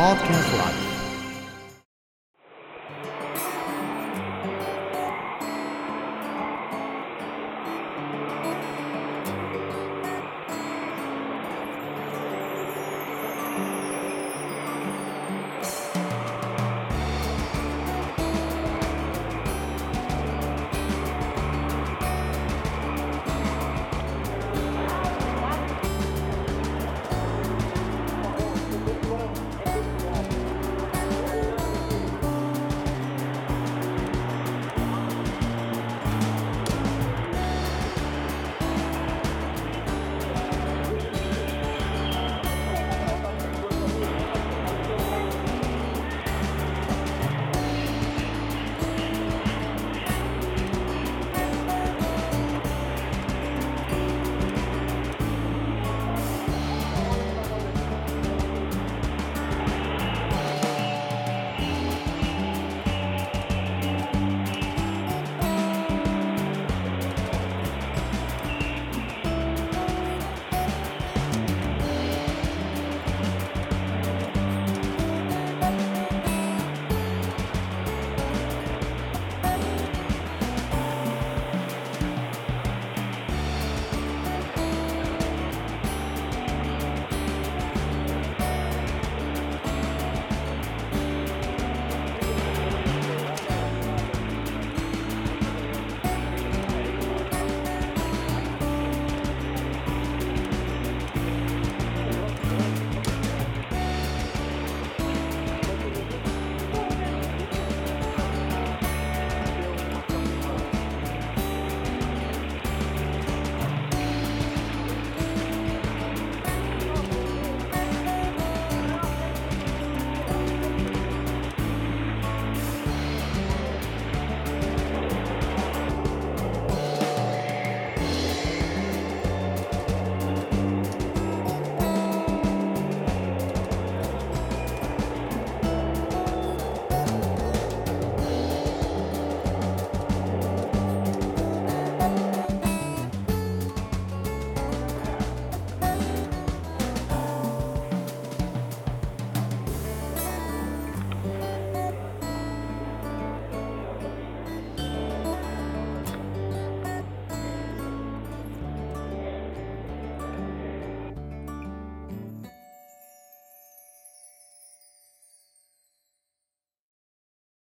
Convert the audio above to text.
Podcast Live.